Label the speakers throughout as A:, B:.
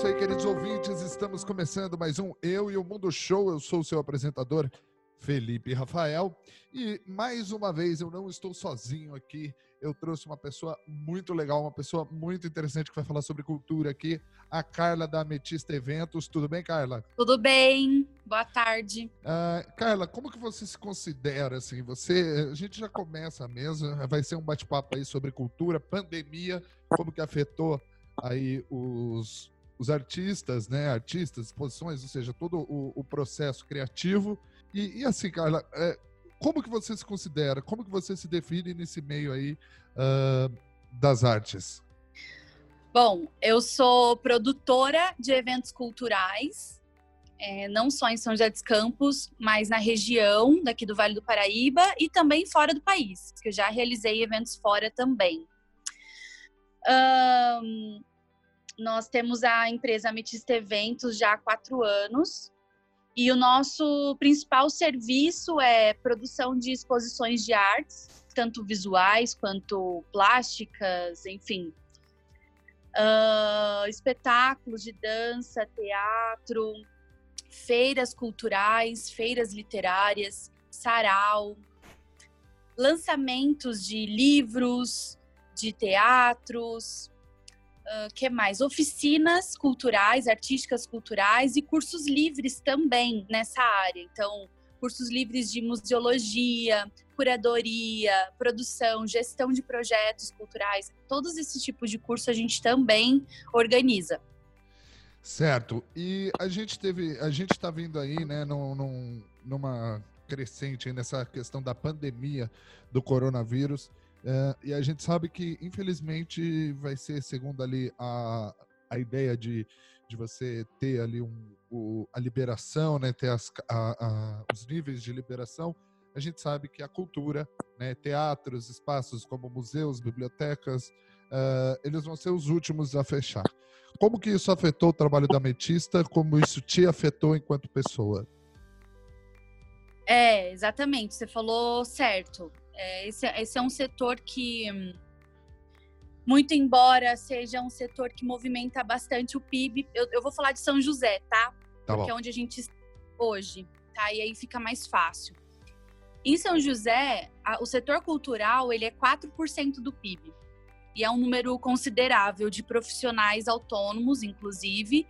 A: isso aí, queridos ouvintes. Estamos começando mais um Eu e o Mundo Show. Eu sou o seu apresentador, Felipe Rafael. E mais uma vez, eu não estou sozinho aqui. Eu trouxe uma pessoa muito legal, uma pessoa muito interessante que vai falar sobre cultura aqui, a Carla da Ametista Eventos. Tudo bem, Carla?
B: Tudo bem. Boa tarde.
A: Uh, Carla, como que você se considera assim? Você, a gente já começa mesmo, vai ser um bate-papo aí sobre cultura, pandemia, como que afetou aí os, os artistas, né? Artistas, exposições, ou seja, todo o, o processo criativo. E, e assim, Carla, é, como que você se considera? Como que você se define nesse meio aí uh, das artes?
B: Bom, eu sou produtora de eventos culturais, é, não só em São José dos Campos, mas na região daqui do Vale do Paraíba e também fora do país, que eu já realizei eventos fora também. Um, nós temos a empresa Ametista Eventos já há quatro anos. E o nosso principal serviço é produção de exposições de artes, tanto visuais quanto plásticas, enfim. Uh, espetáculos de dança, teatro, feiras culturais, feiras literárias, sarau, lançamentos de livros, de teatros, uh, que mais? Oficinas culturais, artísticas culturais e cursos livres também nessa área. Então, cursos livres de museologia, curadoria, produção, gestão de projetos culturais, todos esses tipos de curso a gente também organiza.
A: Certo. E a gente teve, a gente está vindo aí, né, num, num, numa crescente nessa questão da pandemia do coronavírus. É, e a gente sabe que, infelizmente, vai ser, segundo ali a, a ideia de, de você ter ali um, o, a liberação, né, ter as, a, a, os níveis de liberação, a gente sabe que a cultura, né, teatros, espaços como museus, bibliotecas, uh, eles vão ser os últimos a fechar. Como que isso afetou o trabalho da Metista? Como isso te afetou enquanto pessoa?
B: É, exatamente. Você falou certo. É, esse, esse é um setor que, muito embora seja um setor que movimenta bastante o PIB, eu, eu vou falar de São José, tá? tá Porque bom. é onde a gente está hoje, tá? E aí fica mais fácil. Em São José, a, o setor cultural ele é 4% do PIB. E é um número considerável de profissionais autônomos, inclusive,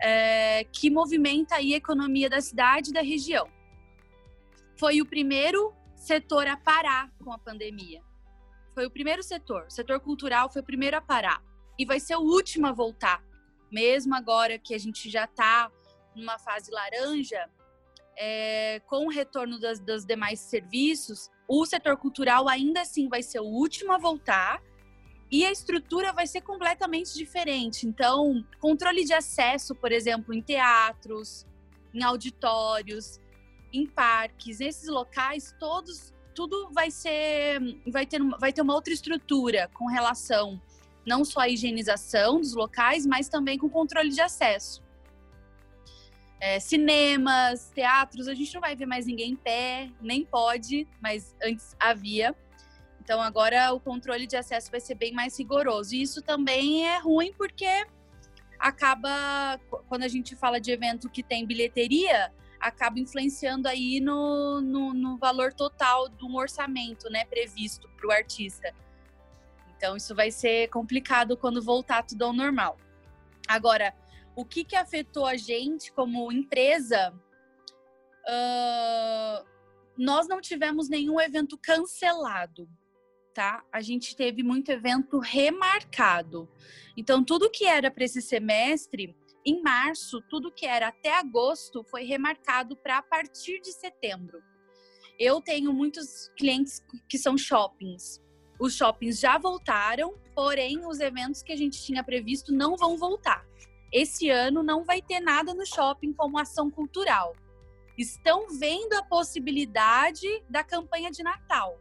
B: é, que movimenta aí a economia da cidade e da região. Foi o primeiro setor a parar com a pandemia. Foi o primeiro setor. O setor cultural foi o primeiro a parar. E vai ser o último a voltar. Mesmo agora que a gente já está numa fase laranja, é, com o retorno das, dos demais serviços, o setor cultural ainda assim vai ser o último a voltar e a estrutura vai ser completamente diferente. Então, controle de acesso, por exemplo, em teatros, em auditórios, em parques, esses locais todos, tudo vai ser, vai ter, vai ter uma outra estrutura com relação não só à higienização dos locais, mas também com controle de acesso. É, cinemas, teatros, a gente não vai ver mais ninguém em pé, nem pode, mas antes havia. Então agora o controle de acesso vai ser bem mais rigoroso. E isso também é ruim porque acaba, quando a gente fala de evento que tem bilheteria, acaba influenciando aí no, no, no valor total do orçamento né, previsto para o artista. Então, isso vai ser complicado quando voltar tudo ao normal. Agora, o que, que afetou a gente como empresa? Uh, nós não tivemos nenhum evento cancelado, tá? A gente teve muito evento remarcado. Então, tudo que era para esse semestre em março, tudo que era até agosto foi remarcado para a partir de setembro. Eu tenho muitos clientes que são shoppings. Os shoppings já voltaram, porém os eventos que a gente tinha previsto não vão voltar. Esse ano não vai ter nada no shopping como ação cultural. Estão vendo a possibilidade da campanha de Natal.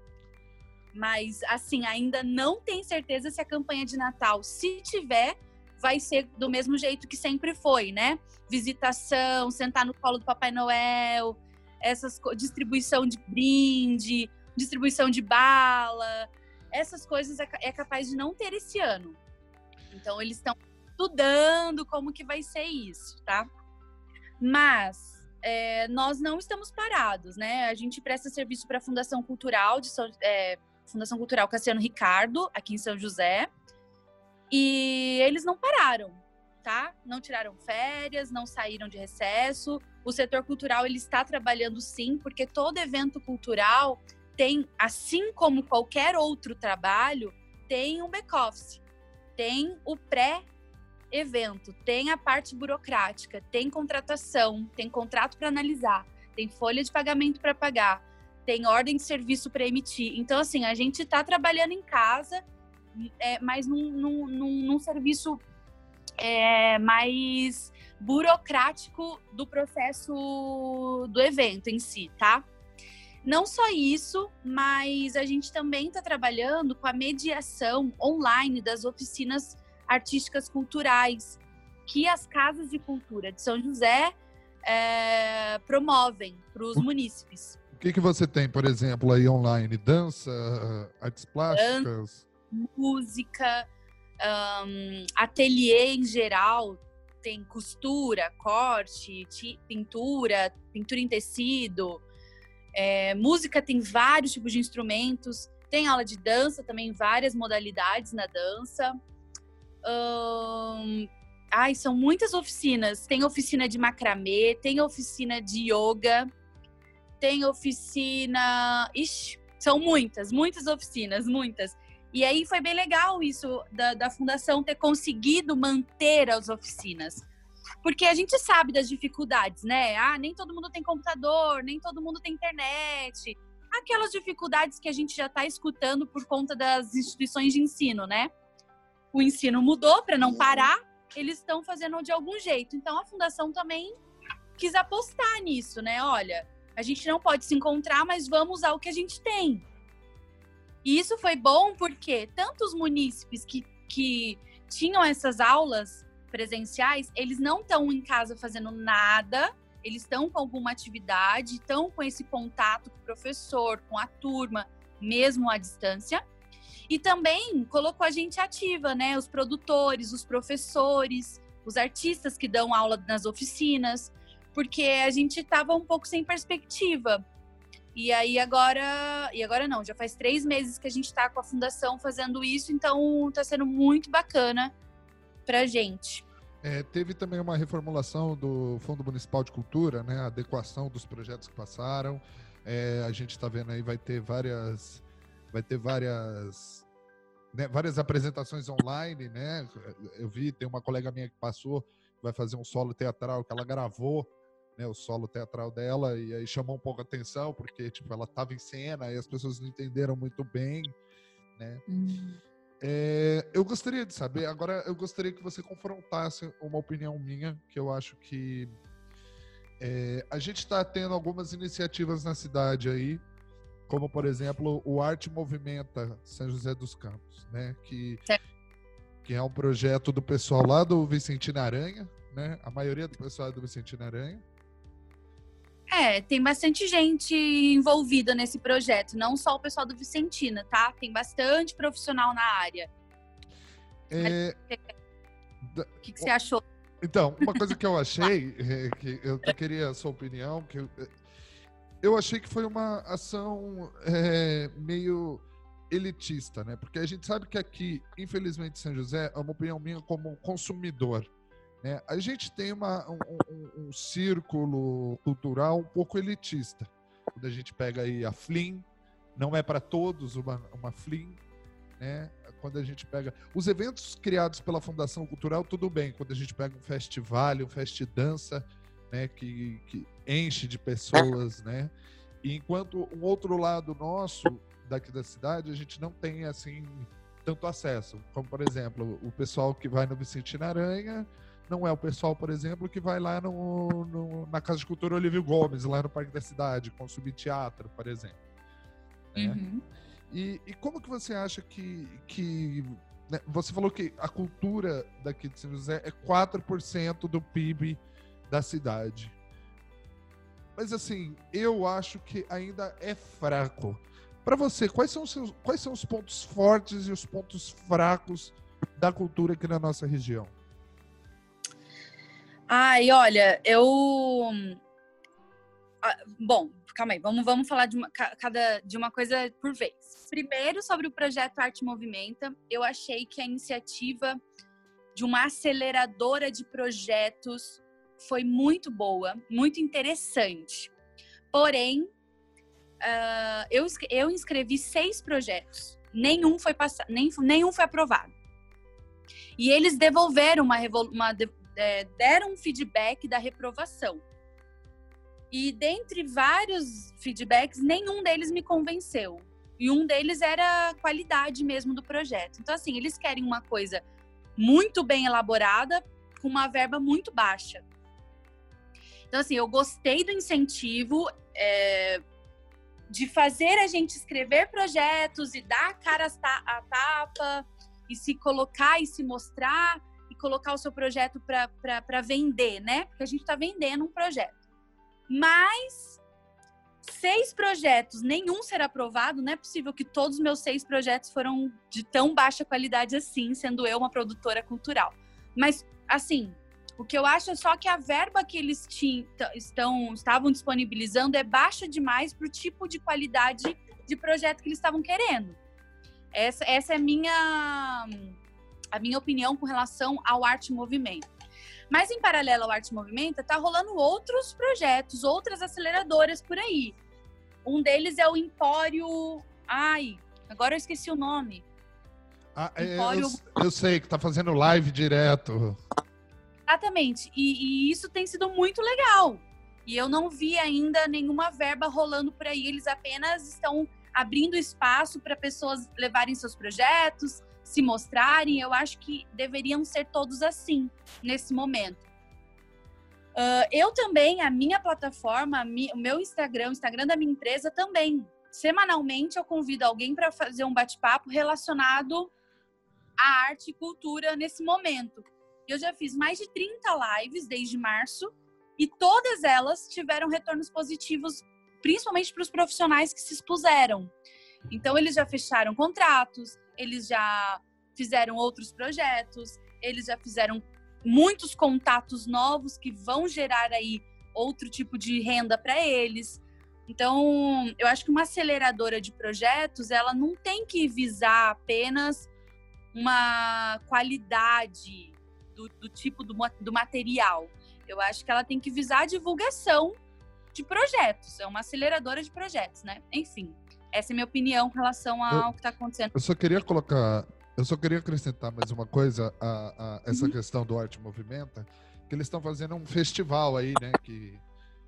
B: Mas assim, ainda não tem certeza se a campanha de Natal, se tiver, vai ser do mesmo jeito que sempre foi, né? Visitação, sentar no colo do Papai Noel, essas distribuição de brinde, distribuição de bala, essas coisas é, é capaz de não ter esse ano. Então eles estão estudando como que vai ser isso, tá? Mas é, nós não estamos parados, né? A gente presta serviço para a Fundação Cultural de São, é, Fundação Cultural Cassiano Ricardo, aqui em São José. E eles não pararam, tá? Não tiraram férias, não saíram de recesso. O setor cultural ele está trabalhando sim, porque todo evento cultural tem, assim como qualquer outro trabalho, tem um back-office, tem o pré-evento, tem a parte burocrática, tem contratação, tem contrato para analisar, tem folha de pagamento para pagar, tem ordem de serviço para emitir. Então, assim, a gente está trabalhando em casa, é, mas num, num, num, num serviço é, mais burocrático do processo do evento em si, tá? Não só isso, mas a gente também está trabalhando com a mediação online das oficinas artísticas culturais que as casas de cultura de São José é, promovem para os munícipes.
A: O que, que você tem, por exemplo, aí online? Dança, artes plásticas?
B: Música, um, ateliê em geral, tem costura, corte, pintura, pintura em tecido. É, música tem vários tipos de instrumentos. Tem aula de dança também, várias modalidades na dança. Um, ai, são muitas oficinas. Tem oficina de macramê, tem oficina de yoga, tem oficina. Ixi, são muitas, muitas oficinas, muitas. E aí foi bem legal isso da, da fundação ter conseguido manter as oficinas. Porque a gente sabe das dificuldades, né? Ah, nem todo mundo tem computador, nem todo mundo tem internet. Aquelas dificuldades que a gente já está escutando por conta das instituições de ensino, né? O ensino mudou para não parar, eles estão fazendo de algum jeito. Então a fundação também quis apostar nisso, né? Olha, a gente não pode se encontrar, mas vamos usar o que a gente tem. E isso foi bom porque tantos munícipes que, que tinham essas aulas presenciais, eles não estão em casa fazendo nada, eles estão com alguma atividade, estão com esse contato com o professor, com a turma, mesmo à distância. E também colocou a gente ativa, né? Os produtores, os professores, os artistas que dão aula nas oficinas, porque a gente estava um pouco sem perspectiva. E aí agora, e agora não, já faz três meses que a gente está com a fundação fazendo isso, então está sendo muito bacana para gente.
A: É, teve também uma reformulação do Fundo Municipal de Cultura, né? A adequação dos projetos que passaram. É, a gente está vendo aí vai ter várias, vai ter várias, né, várias apresentações online, né? Eu vi tem uma colega minha que passou, vai fazer um solo teatral que ela gravou né, o solo teatral dela, e aí chamou um pouco a atenção, porque tipo, ela estava em cena e as pessoas não entenderam muito bem. Né? Uhum. É, eu gostaria de saber, agora eu gostaria que você confrontasse uma opinião minha, que eu acho que é, a gente está tendo algumas iniciativas na cidade aí, como por exemplo o Arte Movimenta São José dos Campos, né? Que, que é um projeto do pessoal lá do Vicentino Aranha, né? A maioria do pessoal é do Vicentino Aranha.
B: É, tem bastante gente envolvida nesse projeto, não só o pessoal do Vicentina, tá? Tem bastante profissional na área. É... O que, que, você achou?
A: Então, uma coisa que eu achei, é, que eu queria a sua opinião, que eu, é, eu achei que foi uma ação é, meio elitista, né? Porque a gente sabe que aqui, infelizmente, São José, é uma opinião minha como consumidor. Né? A gente tem uma, um, um, um, círculo cultural um pouco elitista. Quando a gente pega aí a Flim, não é para todos uma, uma Flim, né? Quando a gente pega os eventos criados pela Fundação Cultural, tudo bem. Quando a gente pega um festival, um fest dança, né? Que, que enche de pessoas, né? E enquanto um outro lado nosso daqui da cidade, a gente não tem assim tanto acesso. Como por exemplo, o pessoal que vai no Vicente Aranha não é o pessoal, por exemplo, que vai lá no, no, na Casa de Cultura Olívio Gomes, lá no Parque da Cidade, consumir teatro, por exemplo. Né? Uhum. E, e, como que você acha que. que né? Você falou que a cultura daqui de São José é 4% do PIB da cidade. Mas assim, eu acho que ainda é fraco. Para você, quais são, os seus, quais são os pontos fortes e os pontos fracos da cultura aqui na nossa região?
B: Ai, olha, eu. Ah, bom, calma aí, vamos, vamos falar de uma, cada, de uma coisa por vez. Primeiro, sobre o projeto Arte Movimenta, eu achei que a iniciativa de uma aceleradora de projetos foi muito boa, muito interessante. Porém, uh, eu, eu inscrevi seis projetos, nenhum foi nem, nenhum foi aprovado. E eles devolveram uma, uma é, deram um feedback da reprovação. E dentre vários feedbacks, nenhum deles me convenceu. E um deles era a qualidade mesmo do projeto. Então, assim, eles querem uma coisa muito bem elaborada, com uma verba muito baixa. Então, assim, eu gostei do incentivo é, de fazer a gente escrever projetos e dar a cara a tapa e se colocar e se mostrar colocar o seu projeto para vender, né? Porque a gente está vendendo um projeto. Mas seis projetos, nenhum será aprovado, não é possível que todos os meus seis projetos foram de tão baixa qualidade assim, sendo eu uma produtora cultural. Mas, assim, o que eu acho é só que a verba que eles tinham, estão, estavam disponibilizando é baixa demais para o tipo de qualidade de projeto que eles estavam querendo. Essa, essa é a minha, a minha opinião com relação ao Arte Movimento. Mas em paralelo ao Arte Movimento, tá rolando outros projetos, outras aceleradoras por aí. Um deles é o Empório. Ai, agora eu esqueci o nome.
A: Ah, é, Empório... eu, eu, sei que tá fazendo live direto.
B: Exatamente. E, e isso tem sido muito legal. E eu não vi ainda nenhuma verba rolando por aí. Eles apenas estão abrindo espaço para pessoas levarem seus projetos, se mostrarem. Eu acho que deveriam ser todos assim nesse momento. Uh, eu também, a minha plataforma, mi, o meu Instagram, o Instagram da minha empresa também. Semanalmente eu convido alguém para fazer um bate-papo relacionado à arte e cultura nesse momento. Eu já fiz mais de 30 lives desde março e todas elas tiveram retornos positivos, principalmente para os profissionais que se expuseram. Então, eles já fecharam contratos, eles já fizeram outros projetos, eles já fizeram muitos contatos novos que vão gerar aí outro tipo de renda para eles. Então, eu acho que uma aceleradora de projetos, ela não tem que visar apenas uma qualidade do, do tipo do, do material. Eu acho que ela tem que visar a divulgação de projetos. É uma aceleradora de projetos, né? Enfim. Essa é a minha opinião com relação ao eu, que está acontecendo.
A: Eu só queria colocar, eu só queria acrescentar mais uma coisa a, a essa uhum. questão do Arte Movimenta, que eles estão fazendo um festival aí, né, que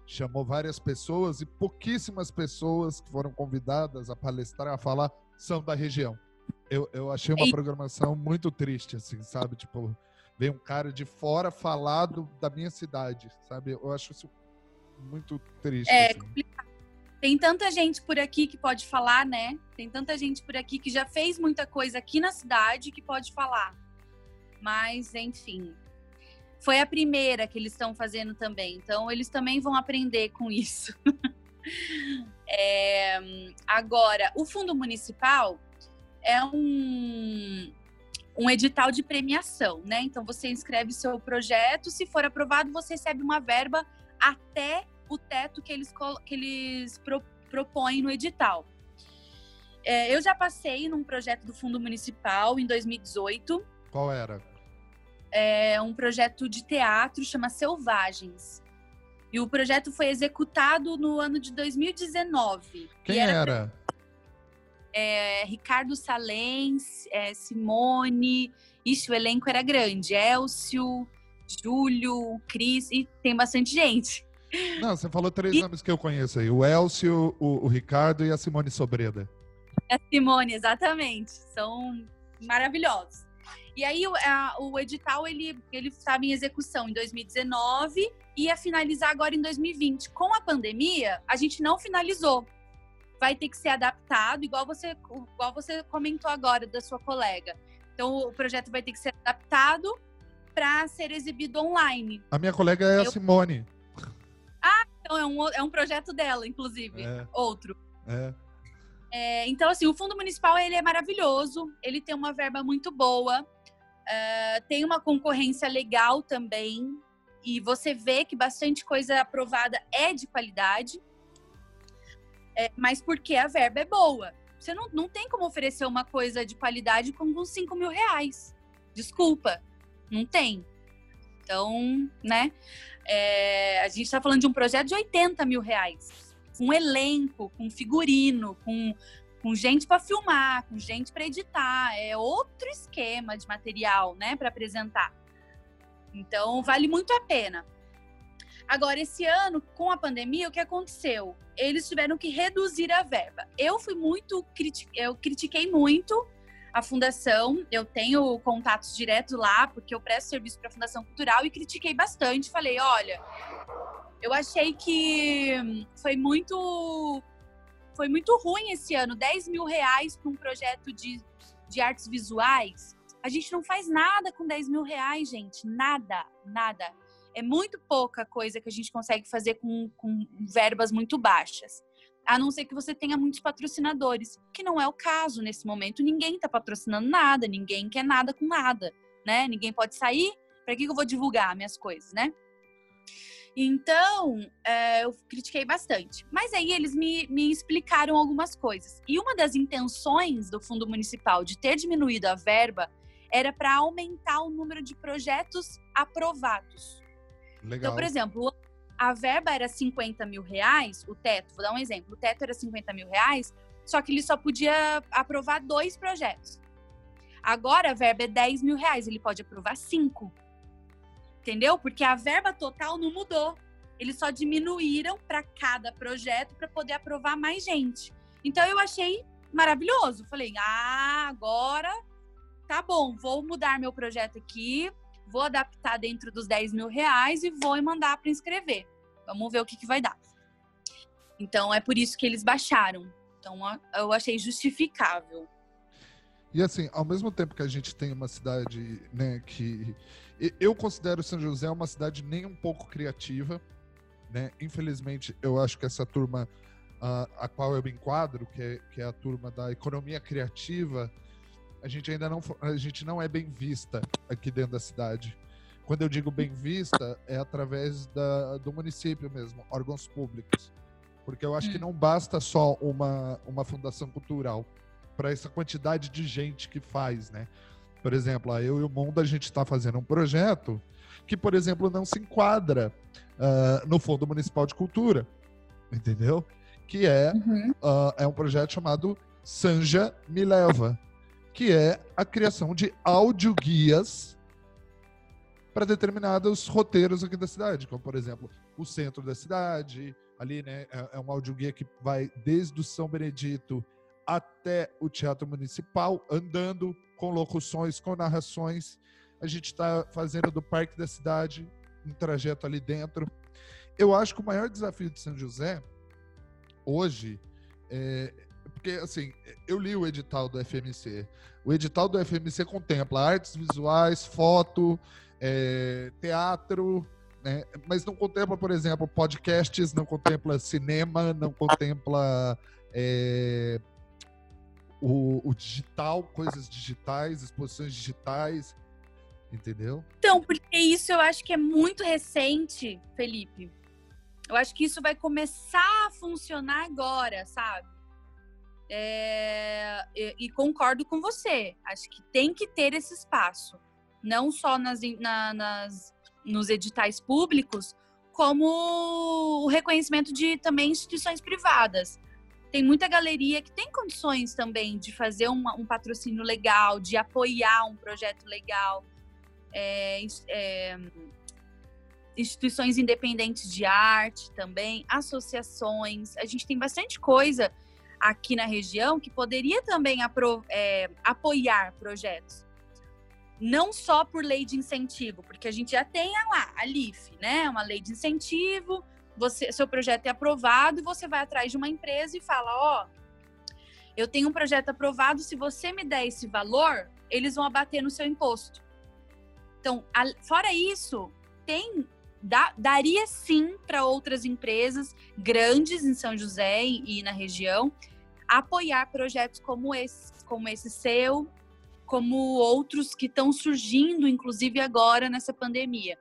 A: chamou várias pessoas e pouquíssimas pessoas que foram convidadas a palestrar, a falar, são da região. Eu, eu achei uma programação muito triste, assim, sabe? Tipo, vem um cara de fora falar do, da minha cidade, sabe? Eu acho isso muito triste.
B: É assim. complicado. Tem tanta gente por aqui que pode falar, né? Tem tanta gente por aqui que já fez muita coisa aqui na cidade que pode falar. Mas, enfim. Foi a primeira que eles estão fazendo também. Então, eles também vão aprender com isso. é, agora, o Fundo Municipal é um, um edital de premiação, né? Então, você inscreve seu projeto. Se for aprovado, você recebe uma verba até o teto que eles, que eles pro, propõem no edital. É, eu já passei num projeto do Fundo Municipal em 2018.
A: Qual era?
B: É um projeto de teatro, chama Selvagens. E o projeto foi executado no ano de 2019.
A: Quem era? era?
B: É, Ricardo Salens, é, Simone. Ixi, o elenco era grande. Elcio, Júlio, Cris, e tem bastante gente.
A: Não, você falou três e... nomes que eu conheço aí: o Elcio, o, o Ricardo e a Simone Sobreda.
B: A Simone, exatamente. São maravilhosos. E aí a, o edital ele ele estava em execução em 2019 e ia finalizar agora em 2020. Com a pandemia, a gente não finalizou. Vai ter que ser adaptado, igual você igual você comentou agora da sua colega. Então o projeto vai ter que ser adaptado para ser exibido online.
A: A minha colega é Eu... a Simone.
B: Então, é um, é um projeto dela, inclusive.
A: É.
B: Outro.
A: É.
B: É, então, assim, o Fundo Municipal, ele é maravilhoso. Ele tem uma verba muito boa. Uh, tem uma concorrência legal também. e você vê que bastante coisa aprovada é de qualidade, é, mas porque a verba é boa. Você não, não tem como oferecer uma coisa de qualidade com uns 5 mil reais. Desculpa, não tem. Então, né? É, a gente está falando de um projeto de 80 mil reais. Com elenco, com figurino, com, com gente para filmar, com gente para editar. É outro esquema de material, né? Para apresentar. Então, vale muito a pena. Agora, esse ano, com a pandemia, o que aconteceu? Eles tiveram que reduzir a verba. Eu fui muito, eu critiquei muito a fundação, eu tenho contatos diretos lá, porque eu presto serviço para a Fundação Cultural e critiquei bastante. Falei, olha, eu achei que foi muito foi muito ruim esse ano, 10 mil reais para um projeto de, de artes visuais. A gente não faz nada com 10 mil reais, gente. Nada, nada. É muito pouca coisa que a gente consegue fazer com, com verbas muito baixas. A não ser que você tenha muitos patrocinadores, que não é o caso nesse momento. Ninguém está patrocinando nada, ninguém quer nada com nada, né? Ninguém pode sair. Para que eu vou divulgar minhas coisas, né? Então, é, eu critiquei bastante. Mas aí eles me, me explicaram algumas coisas. E uma das intenções do Fundo Municipal de ter diminuído a verba era para aumentar o número de projetos aprovados. Legal. Então, por exemplo, a verba era 50 mil reais, o teto, vou dar um exemplo, o teto era 50 mil reais, só que ele só podia aprovar dois projetos. Agora a verba é 10 mil reais, ele pode aprovar cinco. Entendeu? Porque a verba total não mudou. Eles só diminuíram para cada projeto para poder aprovar mais gente. Então eu achei maravilhoso. Falei, ah, agora tá bom, vou mudar meu projeto aqui, vou adaptar dentro dos 10 mil reais e vou mandar para inscrever. Vamos ver o que, que vai dar. Então é por isso que eles baixaram. Então eu achei justificável.
A: E assim, ao mesmo tempo que a gente tem uma cidade, né, que eu considero São José uma cidade nem um pouco criativa, né? Infelizmente, eu acho que essa turma a, a qual eu me enquadro, que é, que é a turma da economia criativa, a gente ainda não, a gente não é bem vista aqui dentro da cidade. Quando eu digo bem vista, é através da, do município mesmo, órgãos públicos. Porque eu acho hum. que não basta só uma, uma fundação cultural para essa quantidade de gente que faz, né? Por exemplo, a eu e o Mundo, a gente está fazendo um projeto que, por exemplo, não se enquadra uh, no Fundo Municipal de Cultura, entendeu? Que é, uhum. uh, é um projeto chamado Sanja Me Leva, que é a criação de audioguias para determinados roteiros aqui da cidade, como por exemplo o centro da cidade, ali né, é, é um audioguia que vai desde o São Benedito até o Teatro Municipal, andando com locuções, com narrações. A gente está fazendo do Parque da Cidade um trajeto ali dentro. Eu acho que o maior desafio de São José hoje é, porque assim, eu li o edital do FMC. O edital do FMC contempla artes visuais, foto, é, teatro, né? mas não contempla, por exemplo, podcasts, não contempla cinema, não contempla é, o, o digital, coisas digitais, exposições digitais, entendeu?
B: Então, porque isso eu acho que é muito recente, Felipe. Eu acho que isso vai começar a funcionar agora, sabe? É, e, e, concordo com você. Acho que tem que ter esse espaço, não só nas, na, nas, nos editais públicos, como o reconhecimento de também instituições privadas. Tem muita galeria que tem condições também de fazer uma, um patrocínio legal, de apoiar um projeto legal. É, é, instituições independentes de arte também, associações. A gente tem bastante coisa aqui na região que poderia também apro, é, apoiar projetos. Não só por lei de incentivo, porque a gente já tem lá, a LIF, né? Uma lei de incentivo, você, seu projeto é aprovado e você vai atrás de uma empresa e fala, ó, oh, eu tenho um projeto aprovado, se você me der esse valor, eles vão abater no seu imposto. Então, a, fora isso, tem dá, daria sim para outras empresas grandes em São José e, e na região apoiar projetos como esse, como esse seu, como outros que estão surgindo, inclusive agora nessa pandemia.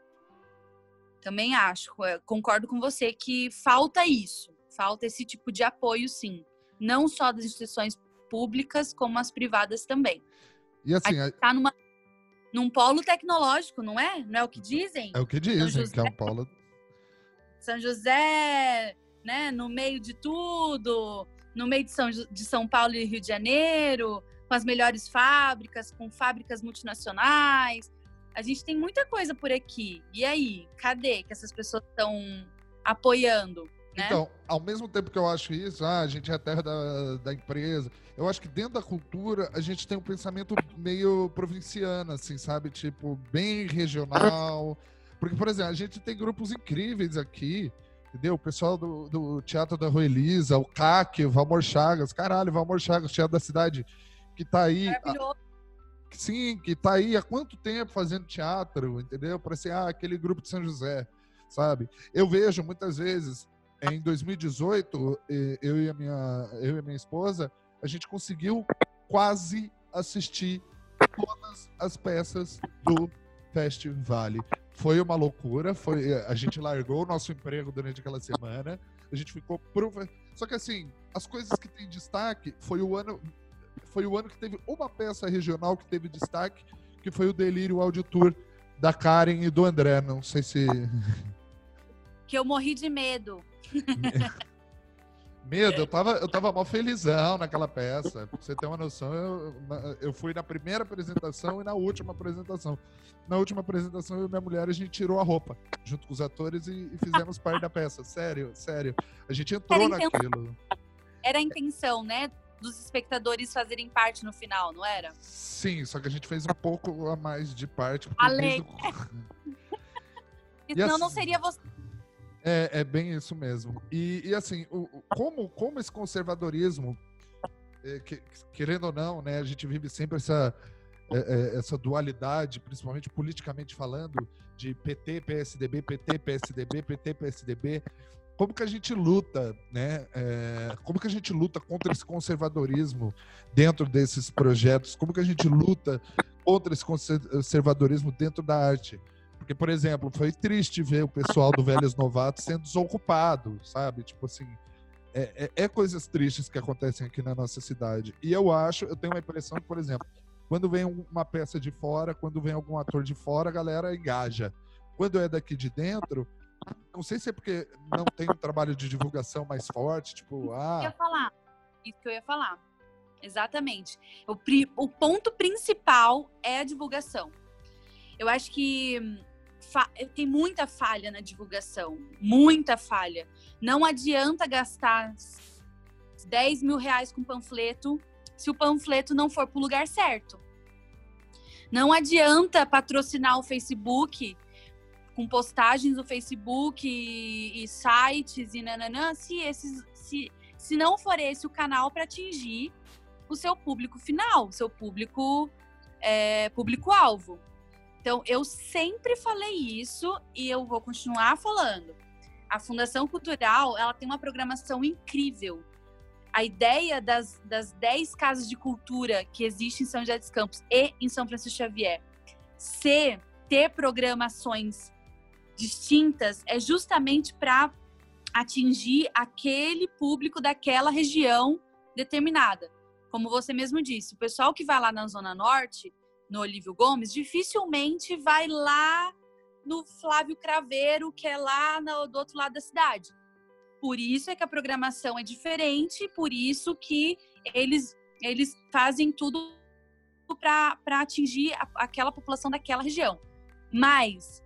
B: Também acho, é, concordo com você que falta isso, falta esse tipo de apoio, sim. Não só das instituições públicas, como as privadas também.
A: E assim, a gente
B: tá numa, num polo tecnológico, não é? Não é o que dizem?
A: É o que dizem, que é um polo.
B: São José, né, no meio de tudo, no meio de São, de São Paulo e Rio de Janeiro, com as melhores fábricas, com fábricas multinacionais. A gente tem muita coisa por aqui. E aí, cadê que essas pessoas estão apoiando? Né?
A: Então, ao mesmo tempo que eu acho isso, ah, a gente é a terra da, da empresa, eu acho que dentro da cultura a gente tem um pensamento meio provinciano, assim, sabe? Tipo, bem regional. Porque, por exemplo, a gente tem grupos incríveis aqui, entendeu? O pessoal do, do Teatro da Rua Elisa, o CAC, o Valmor Chagas, caralho, Valmor Chagas, Teatro da Cidade, que tá aí.
B: Maravilhoso.
A: Sim, que tá aí há quanto tempo fazendo teatro, entendeu? Para ser ah, aquele grupo de São José, sabe? Eu vejo muitas vezes, em 2018, eu e a minha, eu e minha esposa, a gente conseguiu quase assistir todas as peças do Festival. Foi uma loucura, foi a gente largou o nosso emprego durante aquela semana, a gente ficou pro... só que assim, as coisas que tem destaque foi o ano foi o ano que teve uma peça regional que teve destaque, que foi o Delírio Audio Tour da Karen e do André. Não sei se.
B: Que eu morri de medo.
A: Medo, eu tava, eu tava mal felizão naquela peça. Pra você ter uma noção, eu, eu fui na primeira apresentação e na última apresentação. Na última apresentação, eu e minha mulher, a gente tirou a roupa, junto com os atores, e, e fizemos parte da peça. Sério, sério. A gente entrou era naquilo.
B: Era a intenção, né? dos espectadores fazerem parte no final, não era?
A: Sim, só que a gente fez um pouco a mais de parte.
B: Além. Do... Senão assim, não seria você.
A: É, é bem isso mesmo. E, e assim, o, como, como esse conservadorismo, é, que, querendo ou não, né, a gente vive sempre essa, é, é essa dualidade, principalmente politicamente falando, de PT, PSDB, PT, PSDB, PT, PSDB como que a gente luta, né? É, como que a gente luta contra esse conservadorismo dentro desses projetos? Como que a gente luta contra esse conservadorismo dentro da arte? Porque, por exemplo, foi triste ver o pessoal do Velhos Novatos sendo desocupado, sabe? Tipo assim, é, é, é, coisas tristes que acontecem aqui na nossa cidade. E eu acho, eu tenho uma impressão que, por exemplo, quando vem uma peça de fora, quando vem algum ator de fora, a galera engaja. Quando é daqui de dentro, não sei se é porque não tem um trabalho de divulgação mais forte, tipo, ah.
B: Isso que eu ia falar. Isso que eu ia falar. Exatamente. O, o ponto principal é a divulgação. Eu acho que hum, tem muita falha na divulgação. Muita falha. Não adianta gastar 10 mil reais com panfleto se o panfleto não for para o lugar certo. Não adianta patrocinar o Facebook com postagens no Facebook e, e sites e nananã, se, esses, se, se não for esse o canal para atingir o seu público final, seu público é, público-alvo. Então, eu sempre falei isso e eu vou continuar falando. A Fundação Cultural, ela tem uma programação incrível. A ideia das, das 10 casas de cultura que existem em São José dos Campos e em São Francisco Xavier ser ter programações distintas é justamente para atingir aquele público daquela região determinada. Como você mesmo disse, o pessoal que vai lá na Zona Norte, no Olívio Gomes, dificilmente vai lá no Flávio Craveiro, que é lá no, do outro lado da cidade. Por isso é que a programação é diferente, por isso que eles, eles fazem tudo para atingir a, aquela população daquela região. Mas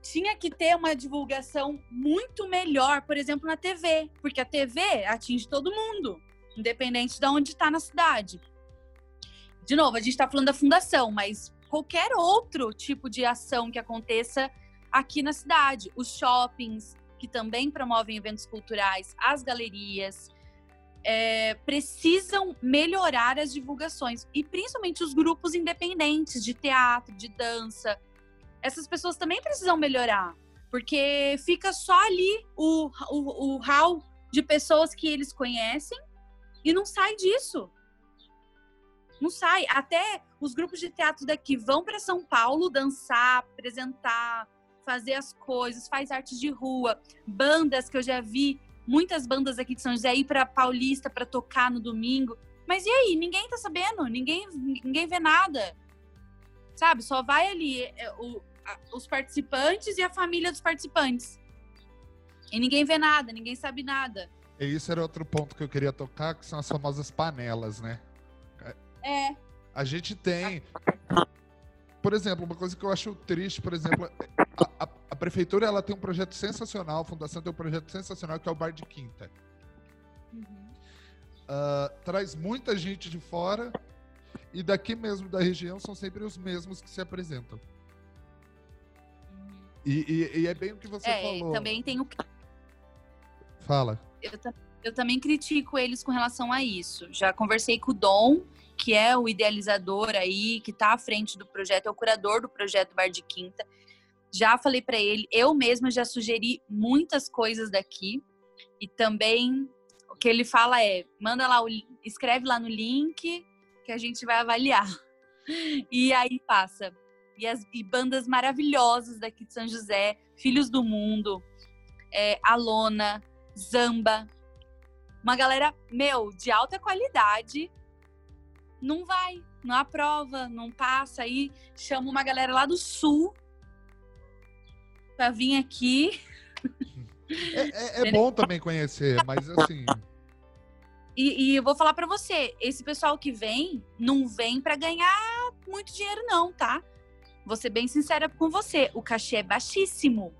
B: tinha que ter uma divulgação muito melhor, por exemplo, na TV, porque a TV atinge todo mundo, independente de onde está na cidade. De novo, a gente está falando da fundação, mas qualquer outro tipo de ação que aconteça aqui na cidade, os shoppings que também promovem eventos culturais, as galerias, é, precisam melhorar as divulgações e principalmente os grupos independentes de teatro, de dança, essas pessoas também precisam melhorar. Porque fica só ali o, o, o hall de pessoas que eles conhecem e não sai disso. Não sai. Até os grupos de teatro daqui vão para São Paulo dançar, apresentar, fazer as coisas, faz arte de rua, bandas que eu já vi, muitas bandas aqui de São José ir para Paulista para tocar no domingo. Mas e aí? Ninguém tá sabendo, ninguém, ninguém vê nada. Sabe? Só vai ali é, o, a, os participantes e a família dos participantes. E ninguém vê nada, ninguém sabe nada.
A: E isso era outro ponto que eu queria tocar, que são as famosas panelas, né?
B: É.
A: A gente tem. Por exemplo, uma coisa que eu acho triste, por exemplo, a, a, a, prefeitura ela tem um projeto sensacional, a fundação tem um projeto sensacional que é o Bar de Quinta. Uhum. Uh, traz muita gente de fora e daqui mesmo da região são sempre os mesmos que se apresentam. Uhum. E, e, e, é bem o que você é, falou.
B: Também tem o.
A: Fala.
B: Eu, eu também critico eles com relação a isso. Já conversei com o Dom que é o idealizador aí, que está à frente do projeto, é o curador do projeto Bar de Quinta. Já falei para ele, eu mesma já sugeri muitas coisas daqui e também o que ele fala é, manda lá o escreve lá no link que a gente vai avaliar. E aí passa. E as e bandas maravilhosas daqui de São José, Filhos do Mundo, é, Alona, Zamba, uma galera, meu, de alta qualidade, não vai, não aprova, não passa. Aí chama uma galera lá do sul pra vir aqui.
A: É, é, é bom também conhecer, mas assim.
B: E, e eu vou falar para você, esse pessoal que vem, não vem para ganhar muito dinheiro, não, tá? Vou ser bem sincera com você, o cachê é baixíssimo.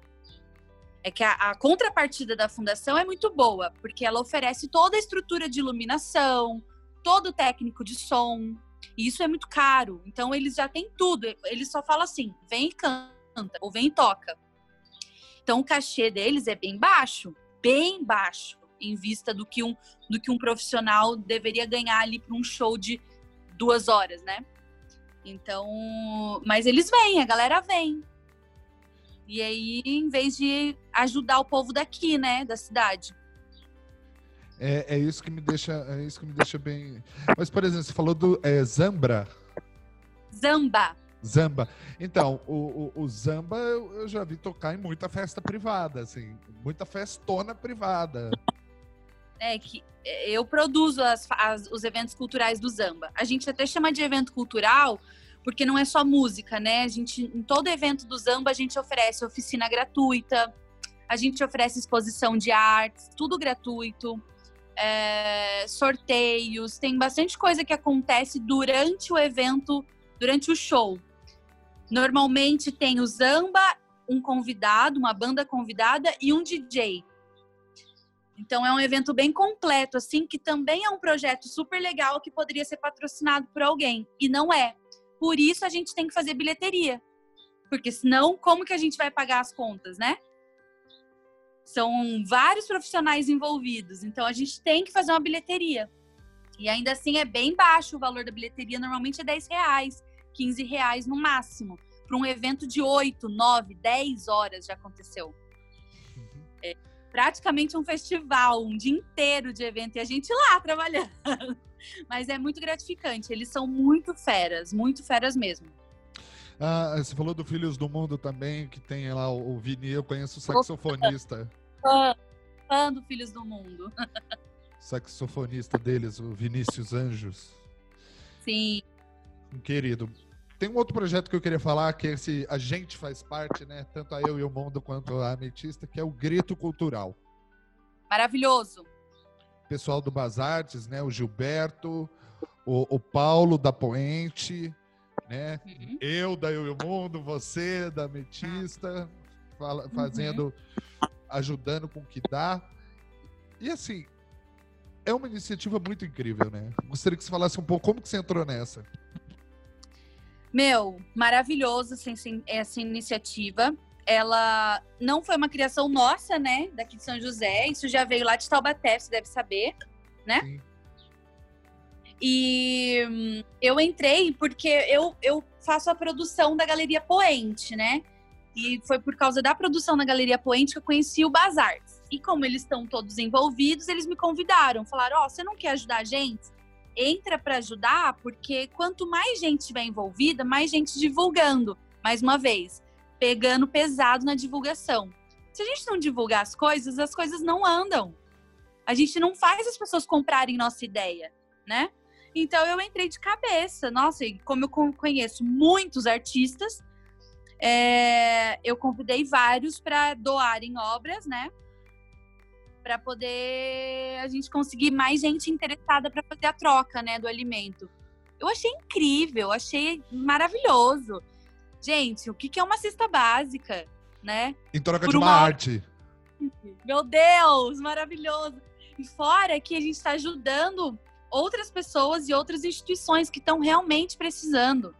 B: É que a, a contrapartida da fundação é muito boa, porque ela oferece toda a estrutura de iluminação, todo técnico de som. E isso é muito caro. Então eles já têm tudo. Eles só falam assim: vem e canta, ou vem e toca. Então o cachê deles é bem baixo, bem baixo, em vista do que um, do que um profissional deveria ganhar ali para um show de duas horas, né? Então, mas eles vêm, a galera vem. E aí, em vez de ajudar o povo daqui, né, da cidade,
A: é, é isso que me deixa, é isso que me deixa bem. Mas por exemplo, você falou do é, Zambra.
B: Zamba.
A: Zamba. Então, o, o, o Zamba eu, eu, já vi tocar em muita festa privada, assim, muita festona privada.
B: É que é, eu produzo as, as, os eventos culturais do Zamba. A gente até chama de evento cultural porque não é só música, né? A gente, em todo evento do Zamba, a gente oferece oficina gratuita, a gente oferece exposição de artes, tudo gratuito é, sorteios, tem bastante coisa que acontece durante o evento, durante o show. Normalmente tem o Zamba, um convidado, uma banda convidada e um DJ. Então é um evento bem completo, assim, que também é um projeto super legal que poderia ser patrocinado por alguém. E não é. Por isso a gente tem que fazer bilheteria. Porque senão, como que a gente vai pagar as contas, né? São vários profissionais envolvidos, então a gente tem que fazer uma bilheteria. E ainda assim é bem baixo o valor da bilheteria, normalmente é 10 reais, 15 reais no máximo. Para um evento de 8, 9, 10 horas já aconteceu. Uhum. É praticamente um festival, um dia inteiro de evento, e a gente lá trabalhando. Mas é muito gratificante, eles são muito feras, muito feras mesmo.
A: Ah, você falou do Filhos do Mundo também, que tem lá o Vini, eu conheço o saxofonista.
B: Fã, fã do Filhos do Mundo.
A: saxofonista deles, o Vinícius Anjos.
B: Sim.
A: Um querido. Tem um outro projeto que eu queria falar, que esse, a gente faz parte, né? Tanto a eu e o mundo quanto a Ametista, que é o Grito Cultural.
B: Maravilhoso.
A: Pessoal do Basartes, né? O Gilberto, o, o Paulo da Poente, né? Uhum. Eu da Eu e o Mundo, você da Metista, fala, fazendo, uhum. ajudando com o que dá. E assim, é uma iniciativa muito incrível, né? Gostaria que você falasse um pouco como que você entrou nessa.
B: Meu, maravilhoso essa, essa iniciativa. Ela não foi uma criação nossa, né? Daqui de São José. Isso já veio lá de Taubaté, você deve saber, né? Sim. E hum, eu entrei porque eu, eu faço a produção da Galeria Poente, né? E foi por causa da produção da Galeria Poente que eu conheci o Bazar. E como eles estão todos envolvidos, eles me convidaram. Falaram: Ó, oh, você não quer ajudar a gente? Entra para ajudar, porque quanto mais gente estiver envolvida, mais gente divulgando. Mais uma vez, pegando pesado na divulgação. Se a gente não divulgar as coisas, as coisas não andam. A gente não faz as pessoas comprarem nossa ideia, né? Então eu entrei de cabeça. Nossa, e como eu conheço muitos artistas, é, eu convidei vários para doarem obras, né? Para poder a gente conseguir mais gente interessada para fazer a troca, né, do alimento. Eu achei incrível, achei maravilhoso. Gente, o que, que é uma cesta básica, né?
A: Em troca Por de uma, uma arte.
B: Meu Deus, maravilhoso. E fora que a gente está ajudando outras pessoas e outras instituições que estão realmente precisando.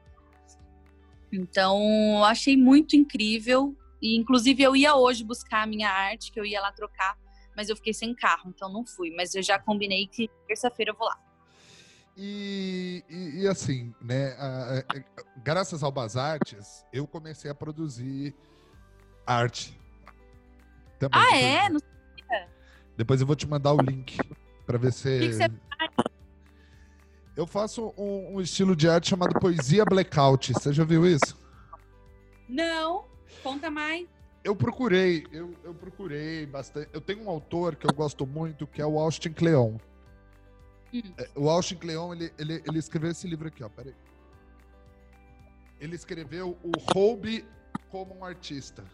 B: Então, achei muito incrível. E, inclusive, eu ia hoje buscar a minha arte, que eu ia lá trocar, mas eu fiquei sem carro, então não fui. Mas eu já combinei que terça-feira eu vou lá.
A: E, e, e assim, né, graças ao Basartes, eu comecei a produzir arte.
B: Também. Ah, é? Não
A: sabia. Depois eu vou te mandar o link para ver se. O que, que você? Eu faço um, um, estilo de arte chamado poesia blackout. Você já viu isso?
B: Não. Conta mais.
A: Eu procurei, eu, eu procurei bastante. Eu tenho um autor que eu gosto muito, que é o Austin Kleon. Hum. É, o Austin Kleon, ele, ele, ele escreveu esse livro aqui, ó. Peraí. Ele escreveu o Hobby como um artista.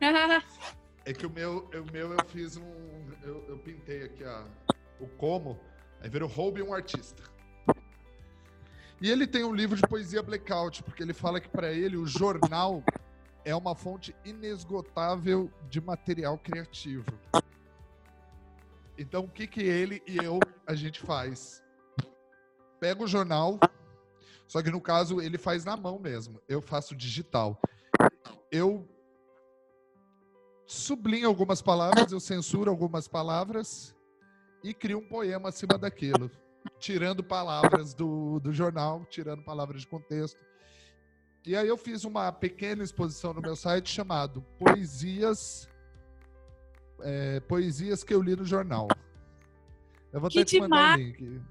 A: é que o meu, o meu eu fiz um. Eu, eu pintei aqui, ó. O como Aí virou Roube um artista. E ele tem um livro de poesia blackout, porque ele fala que para ele o jornal é uma fonte inesgotável de material criativo. Então, o que que ele e eu a gente faz? Pega o jornal, só que no caso ele faz na mão mesmo. Eu faço digital. Eu sublinho algumas palavras, eu censuro algumas palavras e cria um poema acima daquilo, tirando palavras do, do jornal, tirando palavras de contexto. E aí eu fiz uma pequena exposição no meu site chamado Poesias é, Poesias que eu li no jornal.
B: Eu vou que te mandar o link.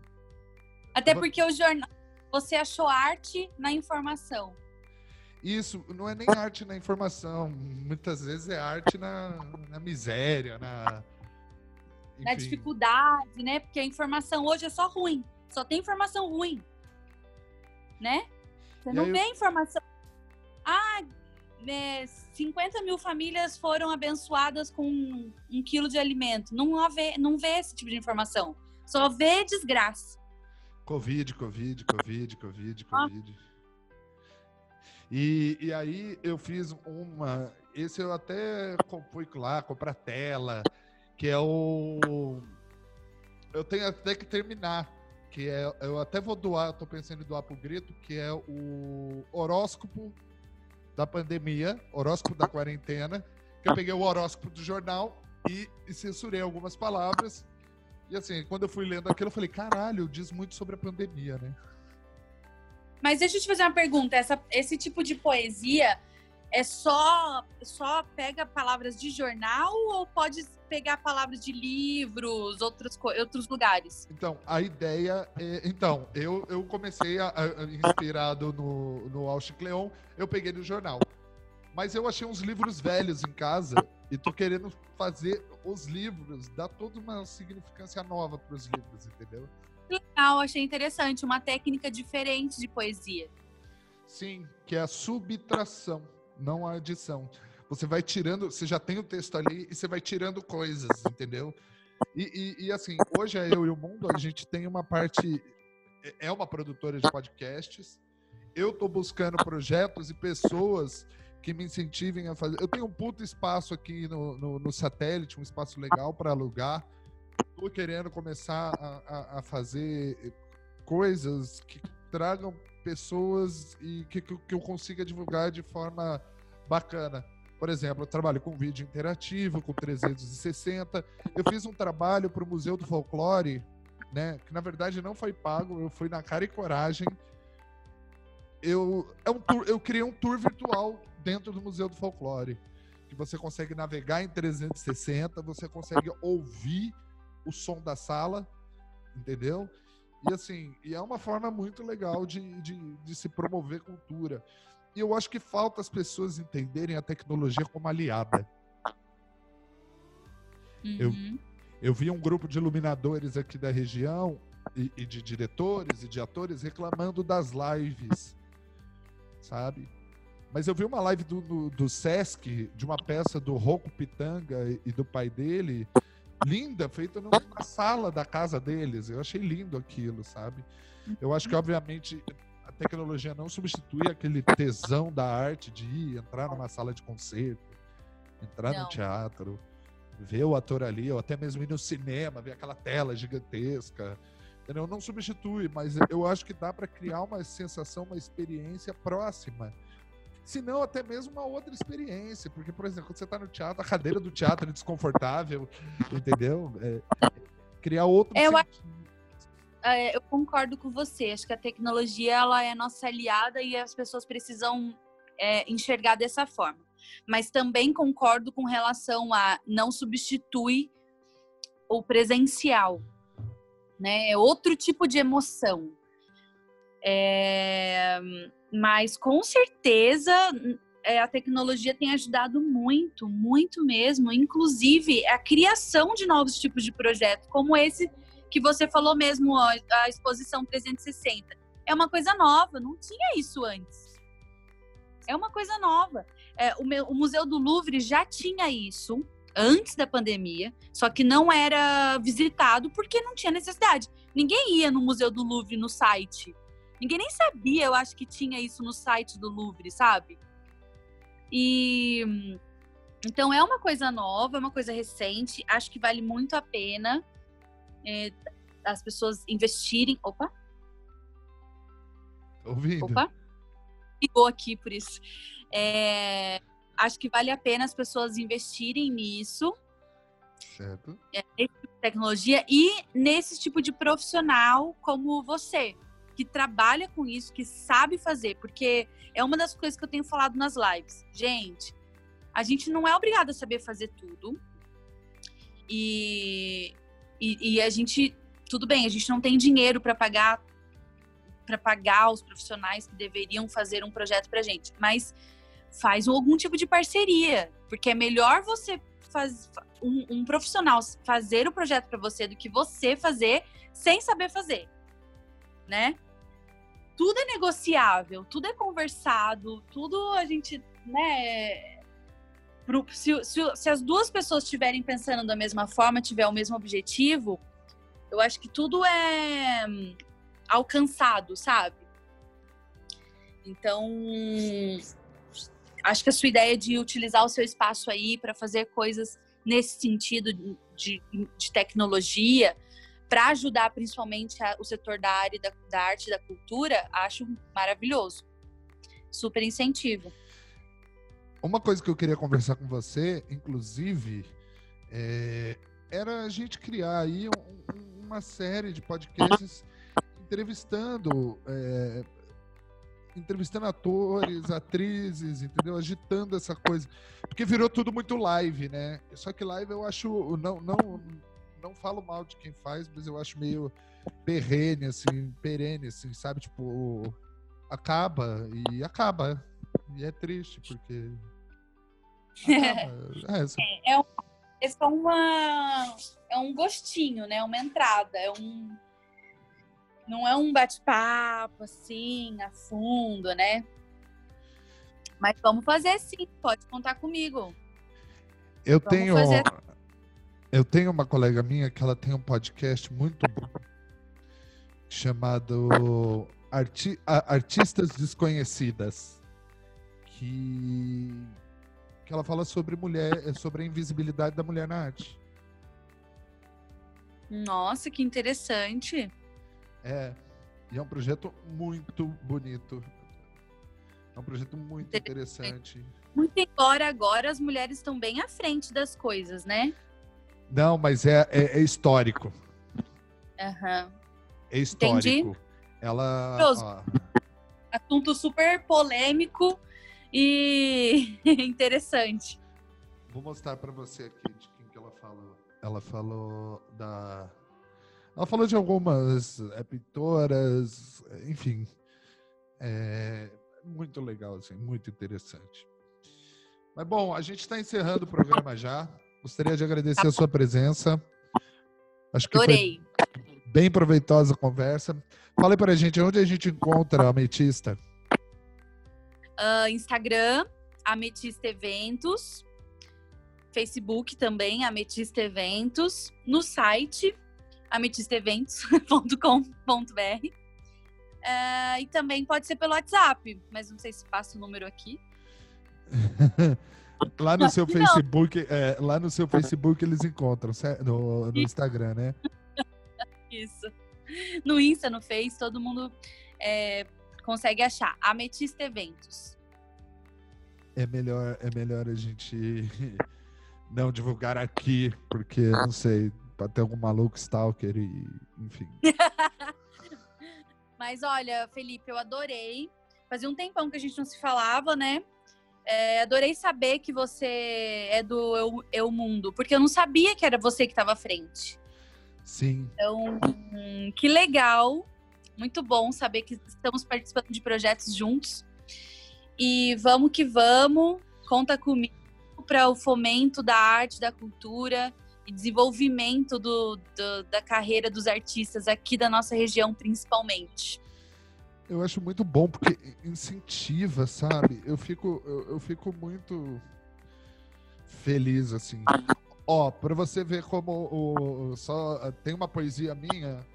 B: Até vou... porque o jornal você achou arte na informação.
A: Isso, não é nem arte na informação. Muitas vezes é arte na, na miséria, na,
B: na dificuldade, né? Porque a informação hoje é só ruim. Só tem informação ruim. Né? Você e não vê eu... informação. Ah, né, 50 mil famílias foram abençoadas com um, um quilo de alimento. Não vê, não vê esse tipo de informação. Só vê desgraça.
A: Covid, Covid, Covid, Covid, ah. Covid. Ah. E, e aí eu fiz uma. Esse eu até fui lá comprar tela, que é o. Eu tenho até que terminar, que é. Eu até vou doar, estou pensando em doar pro grito, que é o horóscopo da pandemia, horóscopo da quarentena, que eu peguei o horóscopo do jornal e, e censurei algumas palavras. E assim, quando eu fui lendo aquilo, eu falei, caralho, diz muito sobre a pandemia, né?
B: Mas deixa eu te fazer uma pergunta. Essa, esse tipo de poesia é só só pega palavras de jornal ou pode pegar palavras de livros, outros, outros lugares?
A: Então, a ideia é. Então, eu, eu comecei a, a, inspirado no, no Cleon, eu peguei do jornal. Mas eu achei uns livros velhos em casa e tô querendo fazer os livros, dar toda uma significância nova para os livros, entendeu?
B: Legal, achei interessante, uma técnica diferente de poesia.
A: Sim, que é a subtração, não a adição. Você vai tirando, você já tem o texto ali e você vai tirando coisas, entendeu? E, e, e assim, hoje é eu e o mundo, a gente tem uma parte, é, é uma produtora de podcasts. Eu estou buscando projetos e pessoas que me incentivem a fazer. Eu tenho um puto espaço aqui no, no, no satélite, um espaço legal para alugar. Estou querendo começar a, a, a, fazer coisas que tragam pessoas e que, que eu consiga divulgar de forma bacana. Por exemplo, eu trabalho com vídeo interativo, com 360. Eu fiz um trabalho para o Museu do Folclore, né? Que na verdade não foi pago, eu fui na cara e coragem. Eu, é um tour, eu criei um tour virtual dentro do Museu do Folclore. Que você consegue navegar em 360, você consegue ouvir o som da sala, entendeu? E assim, e é uma forma muito legal de, de, de se promover cultura. E eu acho que falta as pessoas entenderem a tecnologia como aliada.
B: Uhum.
A: Eu, eu vi um grupo de iluminadores aqui da região e, e, de diretores e de atores reclamando das lives, sabe? Mas eu vi uma live do, do, do Sesc, de uma peça do Rocco Pitanga e, do pai dele, linda, feita numa sala da casa deles. Eu achei lindo aquilo, sabe? Eu acho que, obviamente, a tecnologia não substitui aquele tesão da arte de ir, entrar numa sala de concerto, entrar não. no teatro, ver o ator ali, ou até mesmo ir no cinema, ver aquela tela gigantesca. Entendeu? Não substitui, mas eu acho que dá para criar uma sensação, uma experiência próxima se não até mesmo uma outra experiência. Porque, por exemplo, quando você está no teatro, a cadeira do teatro é desconfortável, entendeu? É, criar outro
B: eu, é, eu concordo com você. Acho que a tecnologia ela é nossa aliada e as pessoas precisam é, enxergar dessa forma. Mas também concordo com relação a não substitui o presencial, né? É outro tipo de emoção. É, mas com certeza é, a tecnologia tem ajudado muito, muito mesmo, inclusive a criação de novos tipos de projetos, como esse que você falou mesmo, a exposição 360. É uma coisa nova, não tinha isso antes. É uma coisa nova. É, o, meu, o Museu do Louvre já tinha isso antes da pandemia, só que não era visitado porque não tinha necessidade. Ninguém ia no Museu do Louvre no site Ninguém nem sabia, eu acho que tinha isso no site do Louvre, sabe? E então é uma coisa nova, é uma coisa recente. Acho que vale muito a pena é, as pessoas investirem. Opa!
A: Ouvindo.
B: Opa! Ligou aqui por isso. É, acho que vale a pena as pessoas investirem nisso.
A: Certo.
B: É, nesse tipo de tecnologia e nesse tipo de profissional como você que trabalha com isso, que sabe fazer, porque é uma das coisas que eu tenho falado nas lives. Gente, a gente não é obrigado a saber fazer tudo. E, e, e a gente, tudo bem, a gente não tem dinheiro para pagar para pagar os profissionais que deveriam fazer um projeto para gente, mas faz algum tipo de parceria, porque é melhor você faz um, um profissional fazer o projeto para você do que você fazer sem saber fazer, né? tudo é negociável, tudo é conversado, tudo a gente, né? Se, se, se as duas pessoas estiverem pensando da mesma forma, tiver o mesmo objetivo, eu acho que tudo é hum, alcançado, sabe? Então, acho que a sua ideia de utilizar o seu espaço aí para fazer coisas nesse sentido de, de tecnologia, para ajudar principalmente a, o setor da área da, da arte e da cultura, acho maravilhoso. Super incentivo.
A: Uma coisa que eu queria conversar com você, inclusive, é, era a gente criar aí um, uma série de podcasts entrevistando é, entrevistando atores, atrizes, entendeu? Agitando essa coisa. Porque virou tudo muito live, né? Só que live eu acho não não não falo mal de quem faz, mas eu acho meio perene, assim, perene, assim, sabe? Tipo, acaba e acaba. E é triste, porque.
B: É, é, é, só uma. É um gostinho, né? Uma entrada. É um. Não é um bate-papo, assim, a fundo, né? Mas vamos fazer sim, pode contar comigo.
A: Eu vamos tenho. Fazer... Eu tenho uma colega minha que ela tem um podcast muito bom chamado Arti Artistas Desconhecidas, que que ela fala sobre mulher, é sobre a invisibilidade da mulher na arte.
B: Nossa, que interessante.
A: É, e é um projeto muito bonito. É um projeto muito interessante.
B: Muito embora agora as mulheres estão bem à frente das coisas, né?
A: Não, mas é, é, é histórico.
B: Uhum.
A: É histórico. Entendi. Ela. Ó...
B: Assunto super polêmico e interessante.
A: Vou mostrar para você aqui de quem que ela falou. Ela falou da. Ela falou de algumas é, pintoras, enfim. É... muito legal, assim, muito interessante. Mas bom, a gente está encerrando o programa já. Gostaria de agradecer a sua presença. Acho que
B: Adorei.
A: foi bem proveitosa a conversa. Fala para a gente onde a gente encontra a Ametista.
B: Uh, Instagram, Ametista Eventos. Facebook também, Ametista Eventos. No site, ametisteventos.com.br. Uh, e também pode ser pelo WhatsApp, mas não sei se passa o número aqui.
A: lá no seu Facebook, é, lá no seu Facebook eles encontram, no, no Instagram, né?
B: Isso. No Insta, no Face, todo mundo é, consegue achar. Ametista Eventos.
A: É melhor, é melhor a gente não divulgar aqui, porque não sei, pode ter algum maluco stalker e enfim.
B: Mas olha, Felipe, eu adorei. Fazia um tempão que a gente não se falava, né? É, adorei saber que você é do Eu, Eu Mundo, porque eu não sabia que era você que estava à frente.
A: Sim.
B: Então, que legal. Muito bom saber que estamos participando de projetos juntos. E vamos que vamos. Conta comigo para o fomento da arte, da cultura e desenvolvimento do, do, da carreira dos artistas aqui da nossa região, principalmente
A: eu acho muito bom porque incentiva, sabe? Eu fico, eu, eu fico muito feliz assim. Ó, para você ver como o, só tem uma poesia minha,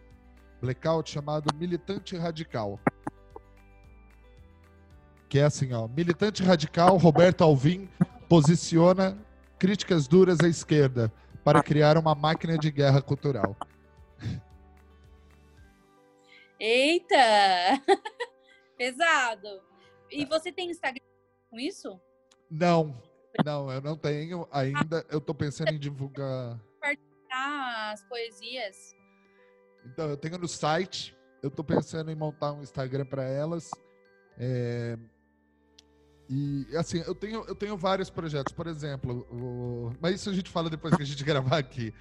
A: blackout chamado Militante Radical. Que é assim, ó, militante radical Roberto Alvim posiciona críticas duras à esquerda para criar uma máquina de guerra cultural.
B: Eita! Pesado. E você tem Instagram com isso?
A: Não, não, eu não tenho ainda. Eu tô pensando em divulgar.
B: Compartilhar as poesias.
A: Então, eu tenho no site. Eu tô pensando em montar um Instagram para elas. É... E assim, eu tenho, eu tenho vários projetos, por exemplo, o... mas isso a gente fala depois que a gente gravar aqui.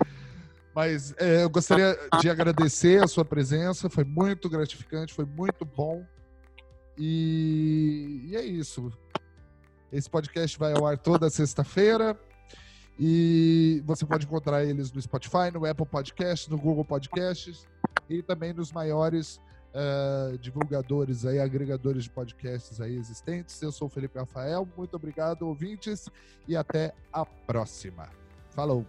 A: Mas é, eu gostaria de agradecer a sua presença, foi muito gratificante, foi muito bom. E, e é isso. Esse podcast vai ao ar toda sexta-feira. E você pode encontrar eles no Spotify, no Apple Podcasts, no Google Podcasts e também nos maiores uh, divulgadores aí, agregadores de podcasts aí existentes. Eu sou o Felipe Rafael, muito obrigado, ouvintes, e até a próxima. Falou!